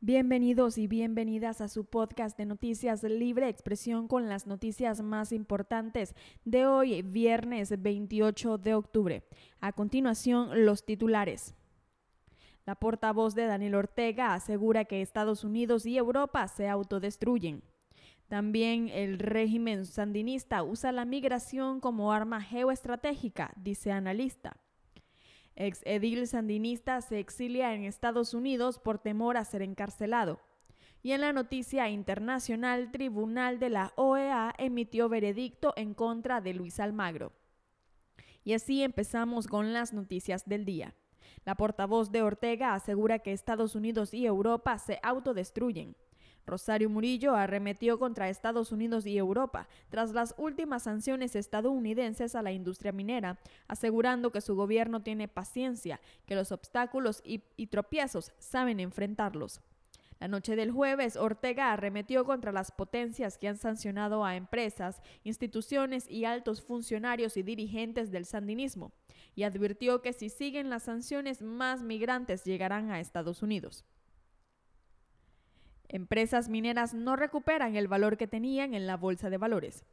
Bienvenidos y bienvenidas a su podcast de noticias Libre Expresión con las noticias más importantes de hoy, viernes 28 de octubre. A continuación, los titulares. La portavoz de Daniel Ortega asegura que Estados Unidos y Europa se autodestruyen. También el régimen sandinista usa la migración como arma geoestratégica, dice analista. Ex edil sandinista se exilia en Estados Unidos por temor a ser encarcelado. Y en la noticia internacional, Tribunal de la OEA emitió veredicto en contra de Luis Almagro. Y así empezamos con las noticias del día. La portavoz de Ortega asegura que Estados Unidos y Europa se autodestruyen. Rosario Murillo arremetió contra Estados Unidos y Europa tras las últimas sanciones estadounidenses a la industria minera, asegurando que su gobierno tiene paciencia, que los obstáculos y, tropiezos saben enfrentarlos. La noche del jueves, Ortega arremetió contra las potencias que han sancionado a empresas, instituciones y altos funcionarios y dirigentes del sandinismo, y advirtió que si siguen las sanciones, más migrantes llegarán a Estados Unidos. Empresas mineras no recuperan el valor que tenían en la bolsa de valores.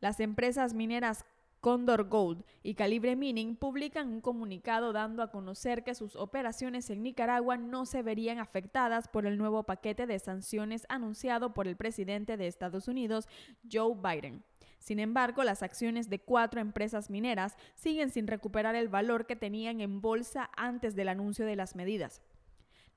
Las empresas mineras Condor Gold y Calibre Mining publican un comunicado dando a conocer que sus operaciones en Nicaragua no se verían afectadas por el nuevo paquete de sanciones anunciado por el presidente de Estados Unidos, Joe Biden. Sin embargo, las acciones de cuatro empresas mineras siguen sin recuperar el valor que tenían en bolsa antes del anuncio de las medidas.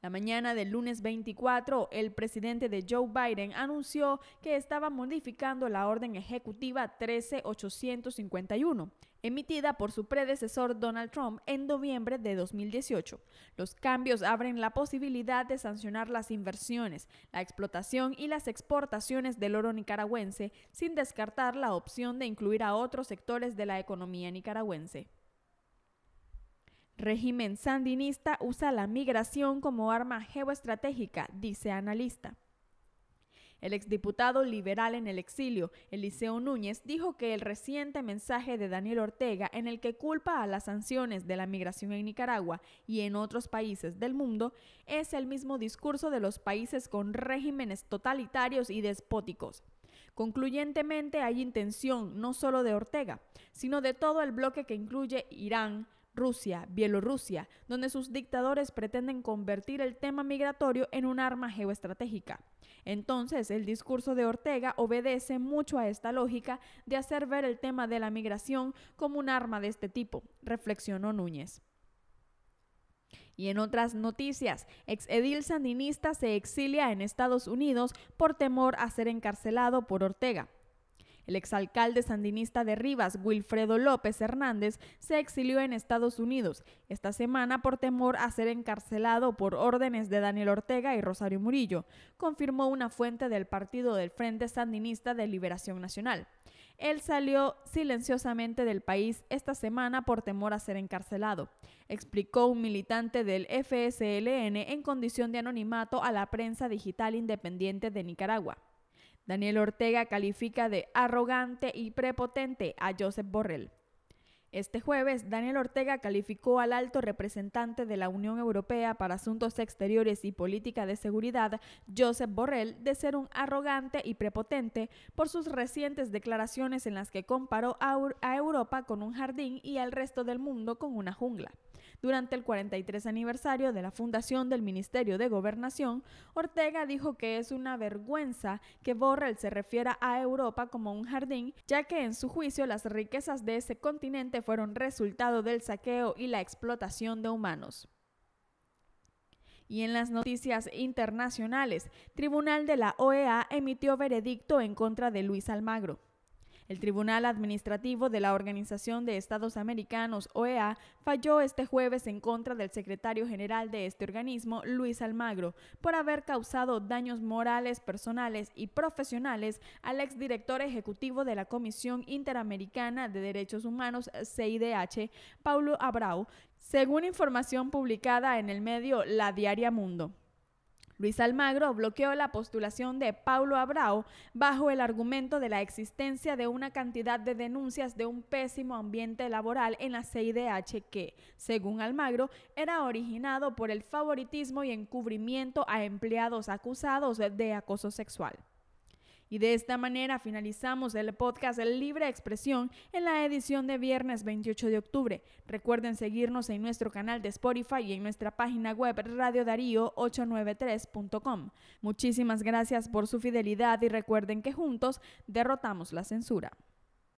La mañana del lunes 24, el presidente de Joe Biden anunció que estaba modificando la orden ejecutiva 13851, emitida por su predecesor Donald Trump en noviembre de 2018. Los cambios abren la posibilidad de sancionar las inversiones, la explotación y las exportaciones del oro nicaragüense, sin descartar la opción de incluir a otros sectores de la economía nicaragüense. Régimen sandinista usa la migración como arma geoestratégica, dice analista. El exdiputado liberal en el exilio, Eliseo Núñez, dijo que el reciente mensaje de Daniel Ortega en el que culpa a las sanciones de la migración en Nicaragua y en otros países del mundo es el mismo discurso de los países con regímenes totalitarios y despóticos. Concluyentemente hay intención no solo de Ortega, sino de todo el bloque que incluye Irán, Rusia, Bielorrusia, donde sus dictadores pretenden convertir el tema migratorio en un arma geoestratégica. Entonces, el discurso de Ortega obedece mucho a esta lógica de hacer ver el tema de la migración como un arma de este tipo, reflexionó Núñez. Y en otras noticias, ex edil sandinista se exilia en Estados Unidos por temor a ser encarcelado por Ortega. El exalcalde sandinista de Rivas, Wilfredo López Hernández, se exilió en Estados Unidos esta semana por temor a ser encarcelado por órdenes de Daniel Ortega y Rosario Murillo, confirmó una fuente del partido del Frente Sandinista de Liberación Nacional. Él salió silenciosamente del país esta semana por temor a ser encarcelado, explicó un militante del FSLN en condición de anonimato a la prensa digital independiente de Nicaragua. Daniel Ortega califica de arrogante y prepotente a Josep Borrell. Este jueves, Daniel Ortega calificó al alto representante de la Unión Europea para Asuntos Exteriores y Política de Seguridad, Josep Borrell, de ser un arrogante y prepotente por sus recientes declaraciones en las que comparó a Europa con un jardín y al resto del mundo con una jungla. Durante el 43 aniversario de la fundación del Ministerio de Gobernación, Ortega dijo que es una vergüenza que Borrell se refiera a Europa como un jardín, ya que en su juicio las riquezas de ese continente fueron resultado del saqueo y la explotación de humanos. Y en las noticias internacionales, Tribunal de la OEA emitió veredicto en contra de Luis Almagro. El Tribunal Administrativo de la Organización de Estados Americanos, OEA, falló este jueves en contra del secretario general de este organismo, Luis Almagro, por haber causado daños morales, personales y profesionales al exdirector ejecutivo de la Comisión Interamericana de Derechos Humanos, CIDH, Paulo Abrau, según información publicada en el medio La Diaria Mundo. Luis Almagro bloqueó la postulación de Paulo Abrao bajo el argumento de la existencia de una cantidad de denuncias de un pésimo ambiente laboral en la CIDH que, según Almagro, era originado por el favoritismo y encubrimiento a empleados acusados de acoso sexual. Y de esta manera finalizamos el podcast Libre Expresión en la edición de viernes 28 de octubre. Recuerden seguirnos en nuestro canal de Spotify y en nuestra página web radiodarío893.com. Muchísimas gracias por su fidelidad y recuerden que juntos derrotamos la censura.